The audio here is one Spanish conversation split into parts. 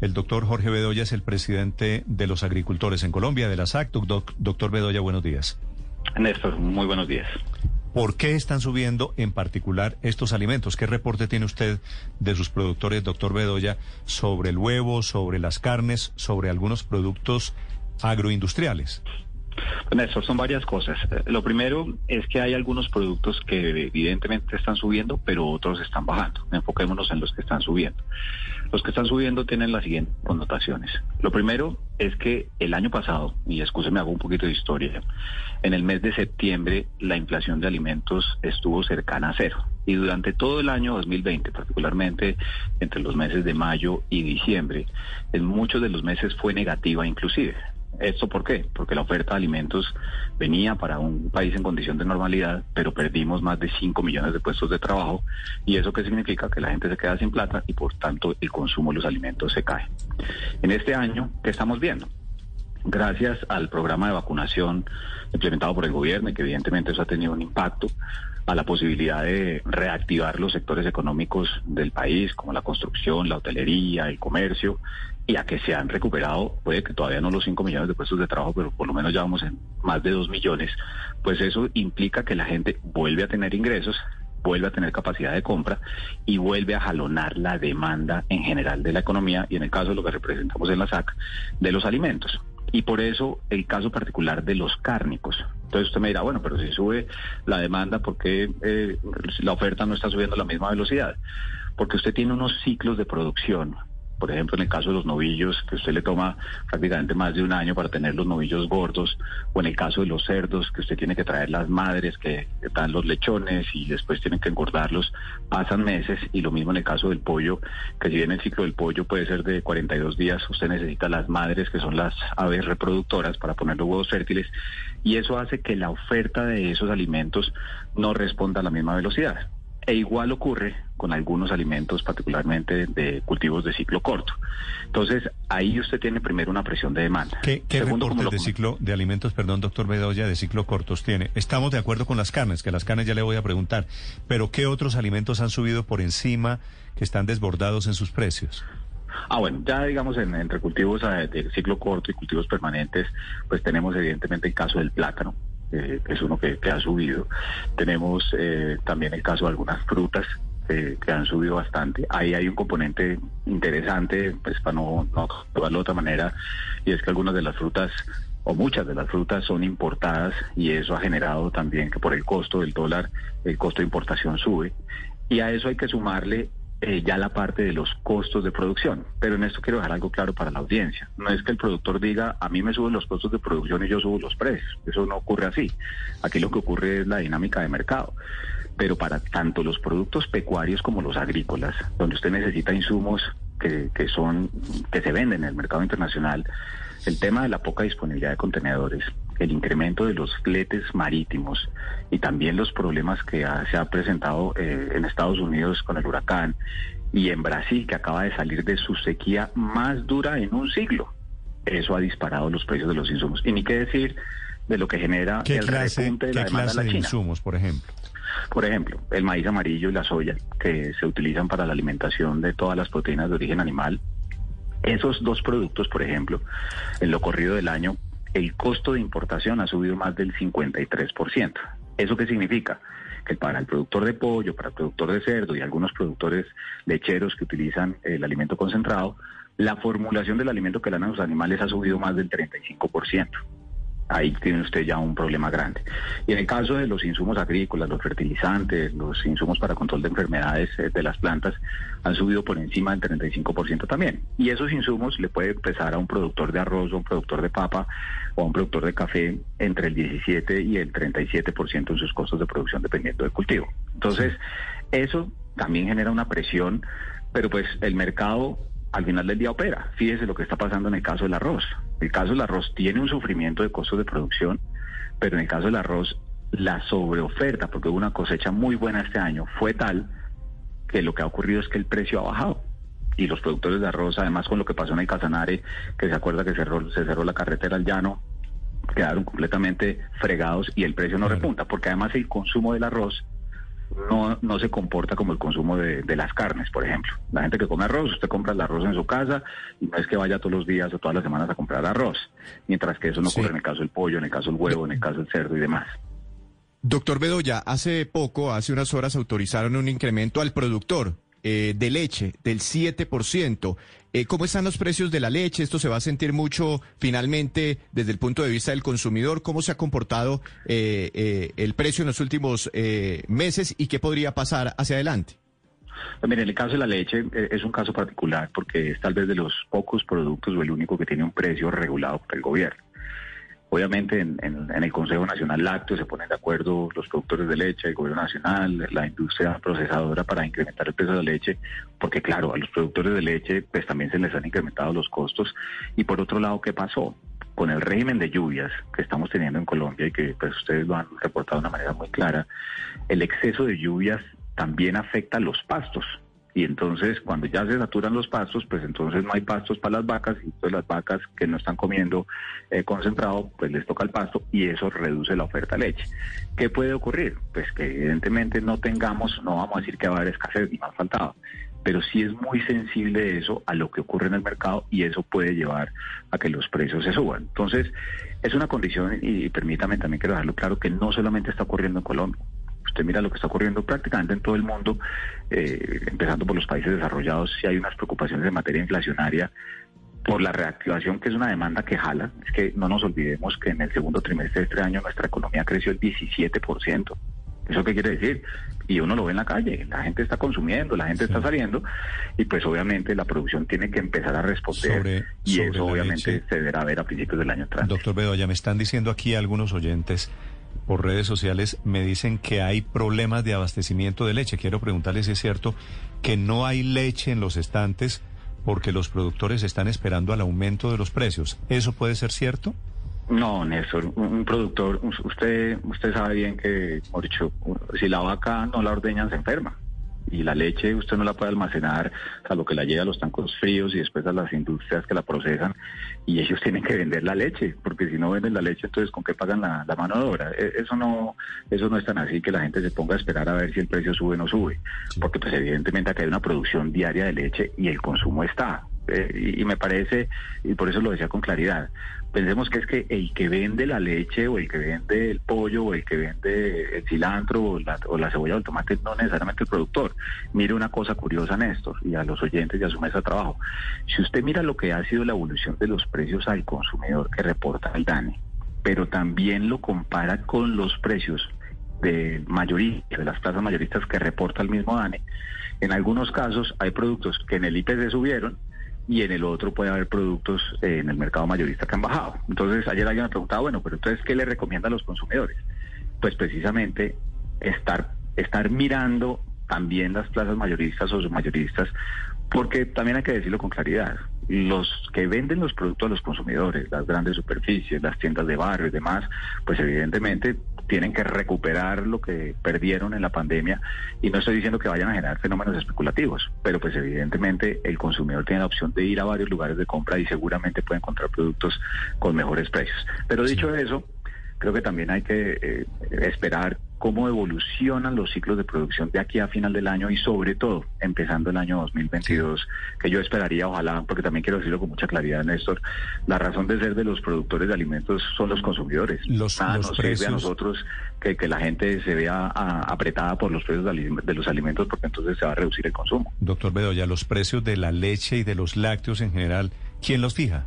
El doctor Jorge Bedoya es el presidente de los agricultores en Colombia, de la SAC. Doc- doctor Bedoya, buenos días. Néstor, muy buenos días. ¿Por qué están subiendo en particular estos alimentos? ¿Qué reporte tiene usted de sus productores, doctor Bedoya, sobre el huevo, sobre las carnes, sobre algunos productos agroindustriales? Néstor, son varias cosas. Eh, Lo primero es que hay algunos productos que evidentemente están subiendo, pero otros están bajando. Enfoquémonos en los que están subiendo. Los que están subiendo tienen las siguientes connotaciones. Lo primero es que el año pasado, y me hago un poquito de historia, en el mes de septiembre la inflación de alimentos estuvo cercana a cero. Y durante todo el año 2020, particularmente entre los meses de mayo y diciembre, en muchos de los meses fue negativa inclusive. ¿Esto por qué? Porque la oferta de alimentos venía para un país en condición de normalidad, pero perdimos más de 5 millones de puestos de trabajo. ¿Y eso qué significa? Que la gente se queda sin plata y por tanto el consumo de los alimentos se cae. En este año, ¿qué estamos viendo? Gracias al programa de vacunación implementado por el gobierno y que evidentemente eso ha tenido un impacto, a la posibilidad de reactivar los sectores económicos del país, como la construcción, la hotelería, el comercio, y a que se han recuperado, puede que todavía no los 5 millones de puestos de trabajo, pero por lo menos ya vamos en más de 2 millones, pues eso implica que la gente vuelve a tener ingresos, vuelve a tener capacidad de compra y vuelve a jalonar la demanda en general de la economía y en el caso de lo que representamos en la SAC, de los alimentos. Y por eso el caso particular de los cárnicos. Entonces usted me dirá, bueno, pero si sube la demanda, ¿por qué eh, la oferta no está subiendo a la misma velocidad? Porque usted tiene unos ciclos de producción por ejemplo, en el caso de los novillos, que usted le toma prácticamente más de un año para tener los novillos gordos, o en el caso de los cerdos, que usted tiene que traer las madres que dan los lechones y después tienen que engordarlos, pasan meses, y lo mismo en el caso del pollo, que si bien el ciclo del pollo puede ser de 42 días, usted necesita las madres, que son las aves reproductoras, para poner los huevos fértiles, y eso hace que la oferta de esos alimentos no responda a la misma velocidad. E igual ocurre con algunos alimentos, particularmente de cultivos de ciclo corto. Entonces, ahí usted tiene primero una presión de demanda. ¿Qué, qué Segundo, reportes lo de ciclo de alimentos, perdón, doctor Bedoya, de ciclo cortos tiene? Estamos de acuerdo con las carnes, que las carnes ya le voy a preguntar, pero ¿qué otros alimentos han subido por encima que están desbordados en sus precios? Ah, bueno, ya digamos en, entre cultivos eh, de ciclo corto y cultivos permanentes, pues tenemos evidentemente el caso del plátano, eh, es uno que, ha subido. Tenemos eh, también el caso de algunas frutas que han subido bastante. Ahí hay un componente interesante, pues para no, no de otra manera, y es que algunas de las frutas o muchas de las frutas son importadas y eso ha generado también que por el costo del dólar el costo de importación sube. Y a eso hay que sumarle eh, ya la parte de los costos de producción. Pero en esto quiero dejar algo claro para la audiencia. No es que el productor diga, a mí me suben los costos de producción y yo subo los precios. Eso no ocurre así. Aquí lo que ocurre es la dinámica de mercado. Pero para tanto los productos pecuarios como los agrícolas, donde usted necesita insumos que, que son que se venden en el mercado internacional, el tema de la poca disponibilidad de contenedores, el incremento de los fletes marítimos y también los problemas que ha- se ha presentado eh, en Estados Unidos con el huracán y en Brasil, que acaba de salir de su sequía más dura en un siglo. Eso ha disparado los precios de los insumos. Y ni qué decir de lo que genera ¿Qué el clase, repunte de la demanda clase de la China. insumos, por ejemplo? Por ejemplo, el maíz amarillo y la soya, que se utilizan para la alimentación de todas las proteínas de origen animal. Esos dos productos, por ejemplo, en lo corrido del año, el costo de importación ha subido más del 53%. ¿Eso qué significa? Que para el productor de pollo, para el productor de cerdo y algunos productores lecheros que utilizan el alimento concentrado, la formulación del alimento que le dan a los animales ha subido más del 35% ahí tiene usted ya un problema grande. Y en el caso de los insumos agrícolas, los fertilizantes, los insumos para control de enfermedades eh, de las plantas, han subido por encima del 35% también. Y esos insumos le puede empezar a un productor de arroz, a un productor de papa o a un productor de café entre el 17 y el 37% en sus costos de producción dependiendo del cultivo. Entonces, eso también genera una presión, pero pues el mercado al final del día opera. Fíjese lo que está pasando en el caso del arroz. El caso del arroz tiene un sufrimiento de costos de producción, pero en el caso del arroz la sobreoferta, porque hubo una cosecha muy buena este año, fue tal que lo que ha ocurrido es que el precio ha bajado. Y los productores de arroz, además con lo que pasó en el Casanare, que se acuerda que cerró, se cerró la carretera al llano, quedaron completamente fregados y el precio no repunta, porque además el consumo del arroz no, no se comporta como el consumo de, de, las carnes, por ejemplo. La gente que come arroz, usted compra el arroz en su casa y no es que vaya todos los días o todas las semanas a comprar arroz, mientras que eso no ocurre en el caso del pollo, en el caso del huevo, en el caso del cerdo y demás. Doctor Bedoya, hace poco, hace unas horas, autorizaron un incremento al productor eh, de leche del 7%. Eh, ¿Cómo están los precios de la leche? Esto se va a sentir mucho finalmente desde el punto de vista del consumidor. ¿Cómo se ha comportado eh, el precio en los últimos meses y qué podría pasar hacia adelante? Pues mire, en el caso de la leche es un caso particular porque es tal vez de los pocos productos o el único que tiene un precio regulado por el gobierno. Obviamente en, el Consejo Nacional Lácteo se ponen de acuerdo los productores de leche, el Gobierno Nacional, la industria procesadora para incrementar el precio de leche, porque claro, a los productores de leche pues también se les han incrementado los costos. Y por otro lado, ¿qué pasó? Con el régimen de lluvias que estamos teniendo en Colombia y que pues ustedes lo han reportado de una manera muy clara, el exceso de lluvias también afecta a los pastos y entonces cuando ya se saturan los pastos, pues entonces no hay pastos para las vacas y entonces las vacas que no están comiendo eh, concentrado, pues les toca el pasto y eso reduce la oferta de leche. ¿Qué puede ocurrir? Pues que evidentemente no tengamos, no vamos a decir que va a haber escasez ni más faltado, pero sí es muy sensible eso a lo que ocurre en el mercado y eso puede llevar a que los precios se suban. Entonces, es una condición y permítame también quiero dejarlo claro que no solamente está ocurriendo en Colombia. Usted mira lo que está ocurriendo prácticamente en todo el mundo, eh, empezando por los países desarrollados, si hay unas preocupaciones en materia inflacionaria por la reactivación, que es una demanda que jala. Es que no nos olvidemos que en el segundo trimestre de este año nuestra economía creció el 17%. ¿Eso qué quiere decir? Y uno lo ve en la calle, la gente está consumiendo, la gente está saliendo y pues obviamente la producción tiene que empezar a responder y eso obviamente se deberá ver a principios del año entrante. Doctor Bedoya, me están diciendo aquí algunos oyentes por redes sociales me dicen que hay problemas de abastecimiento de leche. Quiero preguntarles si es cierto que no hay leche en los estantes porque los productores están esperando al aumento de los precios. ¿Eso puede ser cierto? No, Néstor, un productor, usted usted sabe bien que, dicho, si la vaca no la ordeñan se enferma y la leche usted no la puede almacenar, a lo que la lleva a los tancos fríos y después a las industrias que la procesan y ellos tienen que vender la leche, porque si no venden la leche, entonces ¿con qué pagan la, mano de obra? E, eso no, eso no es tan así que la gente se ponga a esperar a ver si el precio sube o no sube, porque pues evidentemente acá hay una producción diaria de leche y el consumo está. Eh, y, me parece, y por eso lo decía con claridad, pensemos que es que el que vende la leche o el que vende el pollo o el que vende el cilantro o la, o la cebolla o el tomate no necesariamente el productor. Mire una cosa curiosa, Néstor, y a los oyentes y a su mesa de trabajo. Si usted mira lo que ha sido la evolución de los precios al consumidor que reporta el DANE, pero también lo compara con los precios de mayoría, de las plazas mayoristas que reporta el mismo DANE, en algunos casos hay productos que en el IPC subieron y en el otro puede haber productos eh, en el mercado mayorista que han bajado. Entonces, ayer alguien me preguntaba, bueno, pero entonces, ¿qué le recomienda a los consumidores? Pues precisamente estar, estar mirando también las plazas mayoristas o submayoristas, porque también hay que decirlo con claridad los que venden los productos a los consumidores, las grandes superficies, las tiendas de barrio y demás, pues evidentemente tienen que recuperar lo que perdieron en la pandemia y no estoy diciendo que vayan a generar fenómenos especulativos, pero pues evidentemente el consumidor tiene la opción de ir a varios lugares de compra y seguramente puede encontrar productos con mejores precios. Pero dicho eso, creo que también hay que eh, esperar cómo evolucionan los ciclos de producción de aquí a final del año y sobre todo empezando el año 2022, que yo esperaría, ojalá, porque también quiero decirlo con mucha claridad, Néstor, la razón de ser de los productores de alimentos son los consumidores. Los, Nada los nos precios... sirve a nosotros que, que, la gente se vea a, apretada por los precios de los alimentos porque entonces se va a reducir el consumo. Doctor Bedoya, los precios de la leche y de los lácteos en general, ¿quién los fija?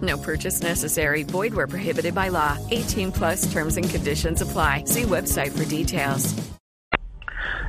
No purchase necessary. Void where prohibited by law. 18 plus terms and conditions apply. See website for details.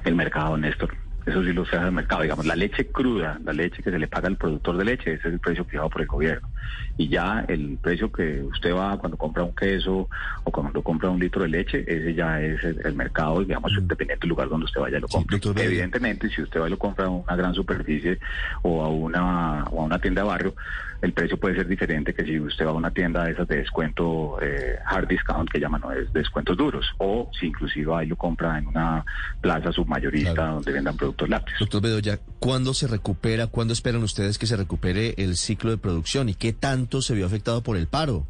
El mercado, Néstor. Eso sí lo se hace el mercado. Digamos, la leche cruda, la leche que se le paga al productor de leche, ese es el precio fijado por el gobierno. Y ya el precio que usted va cuando compra un queso o cuando compra un litro de leche, ese ya es el, el mercado, digamos, dependiente del lugar donde usted vaya y lo compre. Evidentemente, si usted va y lo compra a una gran superficie o a una, o a una tienda de barrio, el precio puede ser diferente que si usted va a una tienda de esas de descuento eh, hard discount que llaman no es descuentos duros o si inclusive ahí lo compra en una plaza submayorista donde vendan productos lácteos. Doctor Bedoya, ¿cuándo se recupera, cuándo esperan ustedes que se recupere el ciclo de producción y qué tanto se vio afectado por el paro?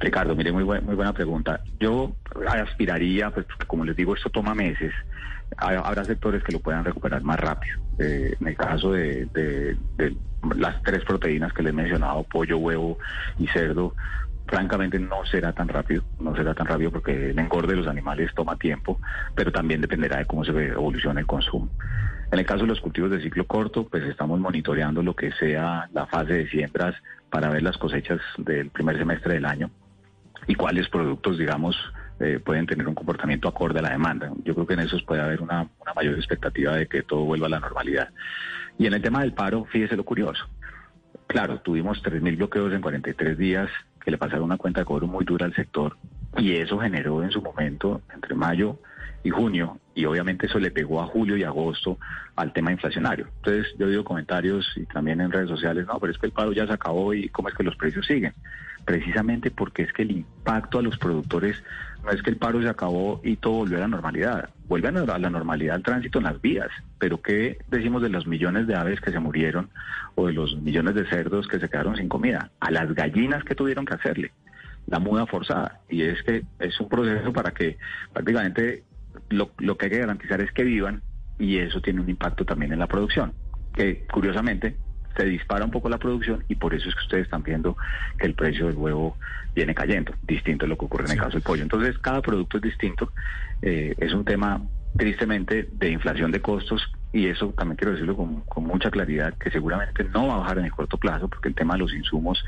Ricardo, mire, muy, buen- muy buena pregunta. Yo aspiraría, pues como les digo, esto toma meses. Ha- Habrá sectores que lo puedan recuperar más rápido. Eh, en el caso de, de- de las tres proteínas que les he mencionado, pollo, huevo y cerdo, francamente no será tan rápido, no será tan rápido porque el engorde de los animales toma tiempo, pero también dependerá de cómo se evoluciona el consumo. En el caso de los cultivos de ciclo corto, pues estamos monitoreando lo que sea la fase de siembras para ver las cosechas del primer semestre del año y cuáles productos, digamos, eh, pueden tener un comportamiento acorde a la demanda. Yo creo que en esos puede haber una, una mayor expectativa de que todo vuelva a la normalidad. Y en el tema del paro, fíjese lo curioso. Claro, tuvimos 3.000 bloqueos en 43 días que le pasaron una cuenta de cobro muy dura al sector y eso generó en su momento, entre mayo y junio, y obviamente eso le pegó a julio y agosto al tema inflacionario. Entonces yo digo comentarios y también en redes sociales, no, pero es que el paro ya se acabó y cómo es que los precios siguen. Precisamente porque es que el impacto a los productores no es que el paro se acabó y todo volvió a la normalidad. Vuelve a la- normalidad el tránsito en las vías. Pero ¿qué decimos de los millones de aves que se murieron o de los millones de cerdos que se quedaron sin comida? A las gallinas que tuvieron que hacerle la muda forzada. Y es que es un proceso para que prácticamente lo, lo que hay que garantizar es que vivan y eso tiene un impacto también en la producción, que curiosamente se dispara un poco la producción y por eso es que ustedes están viendo que el precio del huevo viene cayendo, distinto a lo que ocurre en el caso del pollo. Entonces, cada producto es distinto, eh, es un tema tristemente de inflación de costos y eso también quiero decirlo con, con mucha claridad que seguramente no va a bajar en el corto plazo porque el tema de los insumos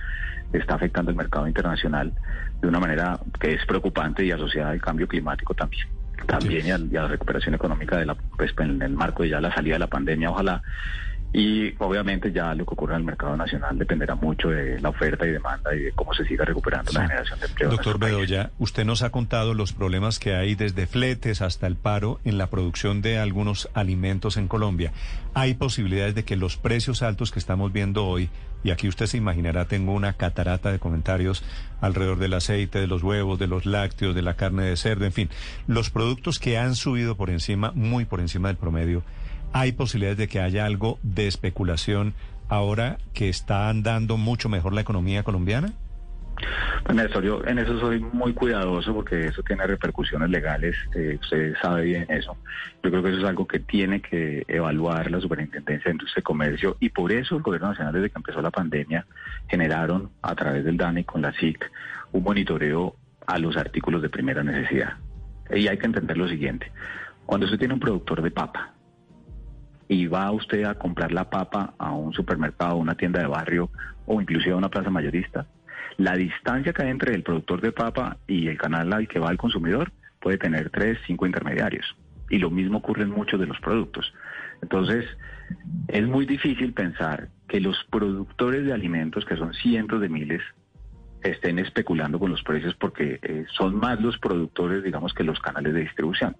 está afectando el mercado internacional de una manera que es preocupante y asociada al cambio climático también también y, a, y a la recuperación económica de la pues, en el marco de ya la salida de la pandemia ojalá y obviamente ya lo que ocurre en el mercado nacional dependerá mucho de la oferta y demanda y de cómo se siga recuperando la generación de empleo. Doctor. Bedoya, usted nos ha contado los problemas que hay desde fletes hasta el paro en la producción de algunos alimentos en Colombia. ¿Hay posibilidades de que los precios altos que estamos viendo hoy, y aquí usted se imaginará, tengo una catarata de comentarios alrededor del aceite, de los huevos, de los lácteos, de la carne de cerdo, en fin, los productos que han subido por encima, muy por encima del promedio, ¿hay posibilidades de que haya algo de especulación ahora que está andando mucho mejor la economía colombiana? Pues yo en eso soy muy cuidadoso porque eso tiene repercusiones legales, eh, usted sabe bien eso. Yo creo que eso es algo que tiene que evaluar la Superintendencia de Industria y Comercio y por eso el Gobierno Nacional desde que empezó la pandemia generaron a través del DANE con la SIC un monitoreo a los artículos de primera necesidad. Y hay que entender lo siguiente, cuando usted tiene un productor de papa y va usted a comprar la papa a un supermercado, a una tienda de barrio o inclusive a una plaza mayorista, la distancia que hay entre el productor de papa y el canal al que va el consumidor puede tener tres, cinco intermediarios. Y lo mismo ocurre en muchos de los productos. Entonces, es muy difícil pensar que los productores de alimentos, que son cientos de miles, estén especulando con los precios porque eh, son más los productores, digamos, que los canales de distribución.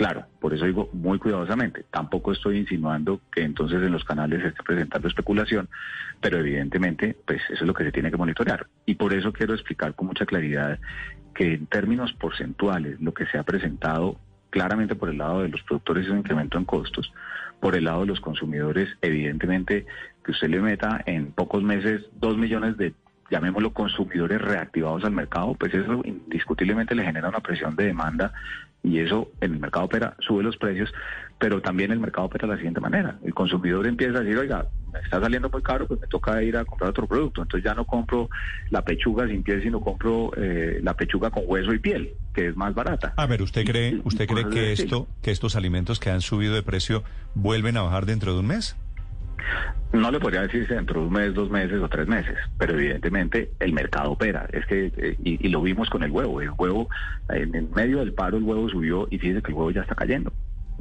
Claro, por eso digo muy cuidadosamente. Tampoco estoy insinuando que entonces en los canales se esté presentando especulación, pero evidentemente, pues eso es lo que se tiene que monitorear. Y por eso quiero explicar con mucha claridad que en términos porcentuales lo que se ha presentado claramente por el lado de los productores es un incremento en costos, por el lado de los consumidores, evidentemente que usted le meta en pocos meses dos millones de llamémoslo consumidores reactivados al mercado, pues eso indiscutiblemente le genera una presión de demanda y eso en el mercado opera, sube los precios, pero también el mercado opera de la siguiente manera. El consumidor empieza a decir, oiga, me está saliendo muy caro, pues me toca ir a comprar otro producto. Entonces ya no compro la pechuga sin piel, sino compro eh, la pechuga con hueso y piel, que es más barata. A ver, ¿usted cree, usted cree que esto, que estos alimentos que han subido de precio vuelven a bajar dentro de un mes? No le podría decir si dentro de un mes, dos meses o tres meses, pero evidentemente el mercado opera. Es que, eh, y, lo vimos con el huevo. El huevo, en, medio del paro, el huevo subió y fíjese que el huevo ya está cayendo.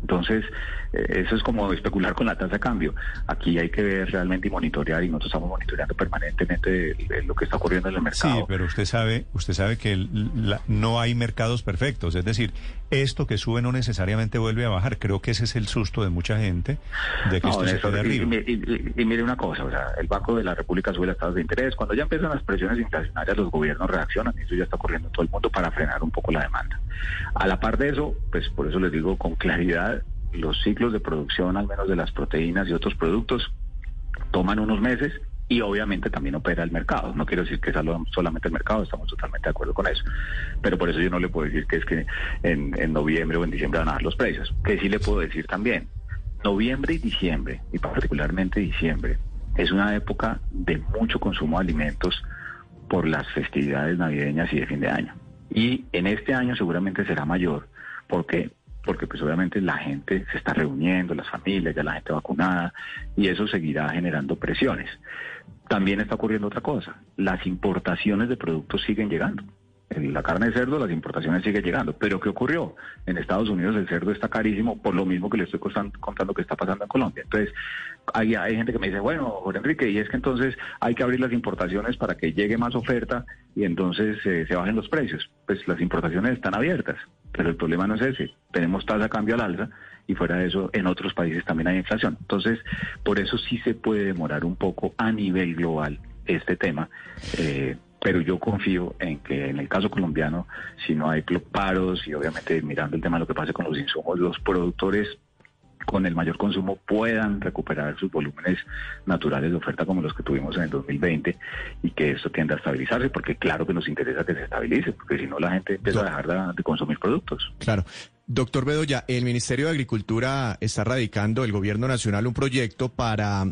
Entonces, eh, eso es como especular con la tasa de cambio. Aquí hay que ver realmente y monitorear, y nosotros estamos monitoreando permanentemente lo que está ocurriendo en el mercado. Sí, pero usted sabe, usted sabe que la- no hay mercados perfectos. Es decir, esto que sube no necesariamente vuelve a bajar. Creo que ese es el susto de mucha gente de que No, esto se y, arriba. y- y- y mire una cosa, o sea, el Banco de la República sube las tasas de interés. Cuando ya empiezan las presiones inflacionarias, los gobiernos reaccionan y eso ya está ocurriendo en todo el mundo para frenar un poco la demanda. A la par de eso, pues por eso les digo con claridad, los ciclos de producción, al menos de las proteínas y otros productos, toman unos meses y obviamente también opera el mercado. No quiero decir que sea solamente el mercado, estamos totalmente de acuerdo con eso. Pero por eso yo no le puedo decir que es que en, en noviembre o en diciembre van a bajar los precios. Que sí le puedo decir también, noviembre y diciembre, y particularmente diciembre, es una época de mucho consumo de alimentos por las festividades navideñas y de fin de año. Y en este año seguramente será mayor. ¿Por qué? Porque pues obviamente la gente se está reuniendo, las familias, ya la gente vacunada, y eso seguirá generando presiones. También está ocurriendo otra cosa, las importaciones de productos siguen llegando. La carne de cerdo, las importaciones siguen llegando. Pero ¿qué ocurrió? En Estados Unidos el cerdo está carísimo por lo mismo que le estoy contando que está pasando en Colombia. Entonces, hay, hay gente que me dice, bueno, Jorge Enrique, y es que entonces hay que abrir las importaciones para que llegue más oferta y entonces eh, se bajen los precios. Pues las importaciones están abiertas, pero el problema no es ese. Tenemos tasa de cambio al alza y fuera de eso, en otros países también hay inflación. Entonces, por eso sí se puede demorar un poco a nivel global este tema. eh, pero yo confío en que en el caso colombiano, si no hay paros y obviamente mirando el tema de lo que pase con los insumos, los productores con el mayor consumo puedan recuperar sus volúmenes naturales de oferta como los que tuvimos en el 2020 y que esto tienda a estabilizarse, porque claro que nos interesa que se estabilice, porque si no la gente empieza a dejar de, de consumir productos. Claro. Doctor Bedoya, el Ministerio de Agricultura está radicando, el Gobierno Nacional, un proyecto para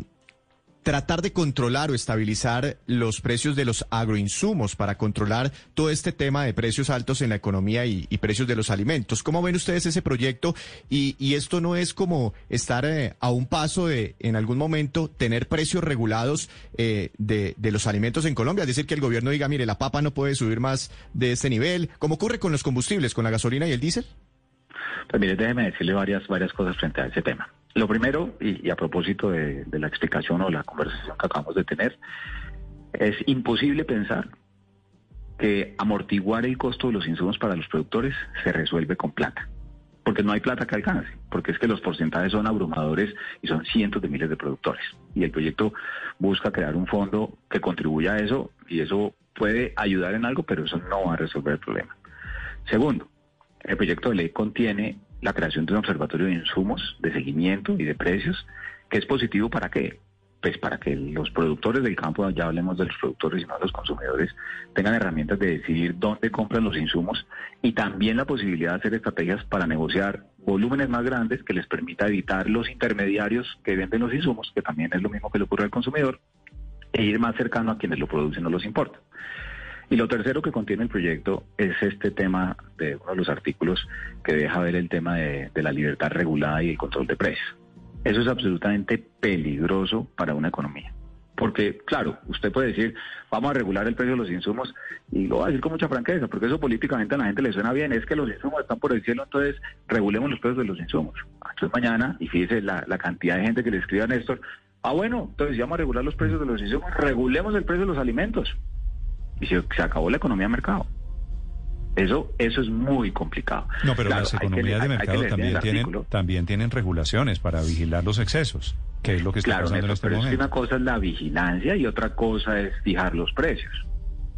tratar de controlar o estabilizar los precios de los agroinsumos, para controlar todo este tema de precios altos en la economía y, precios de los alimentos. ¿Cómo ven ustedes ese proyecto? Y, y esto no es como estar eh, a un paso de, en algún momento, tener precios regulados eh, de, de los alimentos en Colombia. Es decir, que el gobierno diga, mire, la papa no puede subir más de este nivel, como ocurre con los combustibles, con la gasolina y el diésel. Pues mire, déjeme decirle varias, varias cosas frente a ese tema. Lo primero, y, a propósito de, de la explicación o la conversación que acabamos de tener, es imposible pensar que amortiguar el costo de los insumos para los productores se resuelve con plata. Porque no hay plata que alcance, porque es que los porcentajes son abrumadores y son cientos de miles de productores. Y el proyecto busca crear un fondo que contribuya a eso y eso puede ayudar en algo, pero eso no va a resolver el problema. Segundo, el proyecto de ley contiene la creación de un observatorio de insumos, de seguimiento y de precios, que es positivo para qué? Pues para que los productores del campo, ya hablemos de los productores y no de los consumidores, tengan herramientas de decidir dónde compran los insumos y también la posibilidad de hacer estrategias para negociar volúmenes más grandes que les permita evitar los intermediarios que venden los insumos, que también es lo mismo que le ocurre al consumidor, e ir más cercano a quienes lo producen o los importan. Y lo tercero que contiene el proyecto es este tema de uno de los artículos que deja ver el tema de, la libertad regulada y el control de precios. Eso es absolutamente peligroso para una economía. Porque, claro, usted puede decir, vamos a regular el precio de los insumos, y lo va a decir con mucha franqueza, porque eso políticamente a la gente le suena bien, es que los insumos están por el cielo, entonces regulemos los precios de los insumos. Entonces mañana, y fíjese la, la cantidad de gente que le escribe a Néstor, ah bueno, entonces si vamos a regular los precios de los insumos, regulemos el precio de los alimentos. Y se, se acabó la economía de mercado. Eso, eso es muy complicado. No, pero Claro, las economías leer- de mercado también tienen, también tienen regulaciones para vigilar los excesos, que es lo que está Claro, pasando en este pero es que momento. una cosa es la vigilancia y otra cosa es fijar los precios.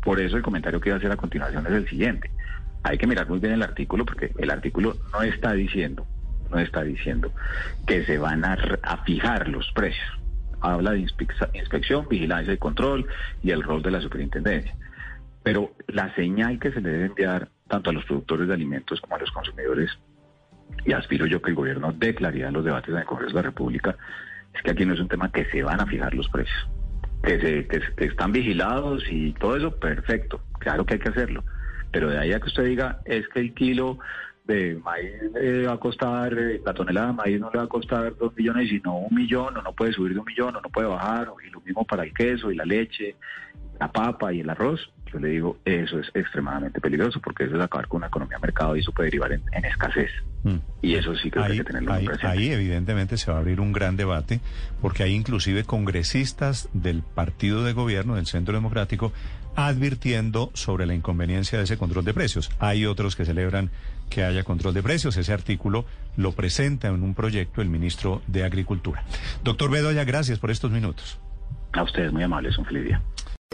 Por eso el comentario que iba a hacer a continuación es el siguiente. Hay que mirar muy bien el artículo porque el artículo no está diciendo, no está diciendo que se van a, a fijar los precios. Habla de inspec- inspección, vigilancia y control y el rol de la superintendencia. Pero la señal que se le debe enviar tanto a los productores de alimentos como a los consumidores, y aspiro yo que el gobierno dé claridad en los debates en el Congreso de la República, es que aquí no es un tema que se van a fijar los precios. Que, se, que, que están vigilados y todo eso, perfecto. Claro que hay que hacerlo. Pero de ahí a que usted diga, es que el kilo de maíz va a costar, eh, la tonelada de maíz no le va a costar dos millones, sino un millón, o no puede subir de un millón, o no puede bajar, y lo mismo para el queso y la leche, la papa y el arroz. Yo le digo, eso es extremadamente peligroso porque eso es acabar con una economía de mercado y eso puede derivar en, en escasez. Mm. Y eso sí que hay que tenerlo ahí, presente. ahí evidentemente se va a abrir un gran debate porque hay inclusive congresistas del partido de gobierno, del Centro Democrático, advirtiendo sobre la inconveniencia de ese control de precios. Hay otros que celebran que haya control de precios. Ese artículo lo presenta en un proyecto el ministro de Agricultura. Doctor Bedoya, gracias por estos minutos. A ustedes muy amables, un feliz día.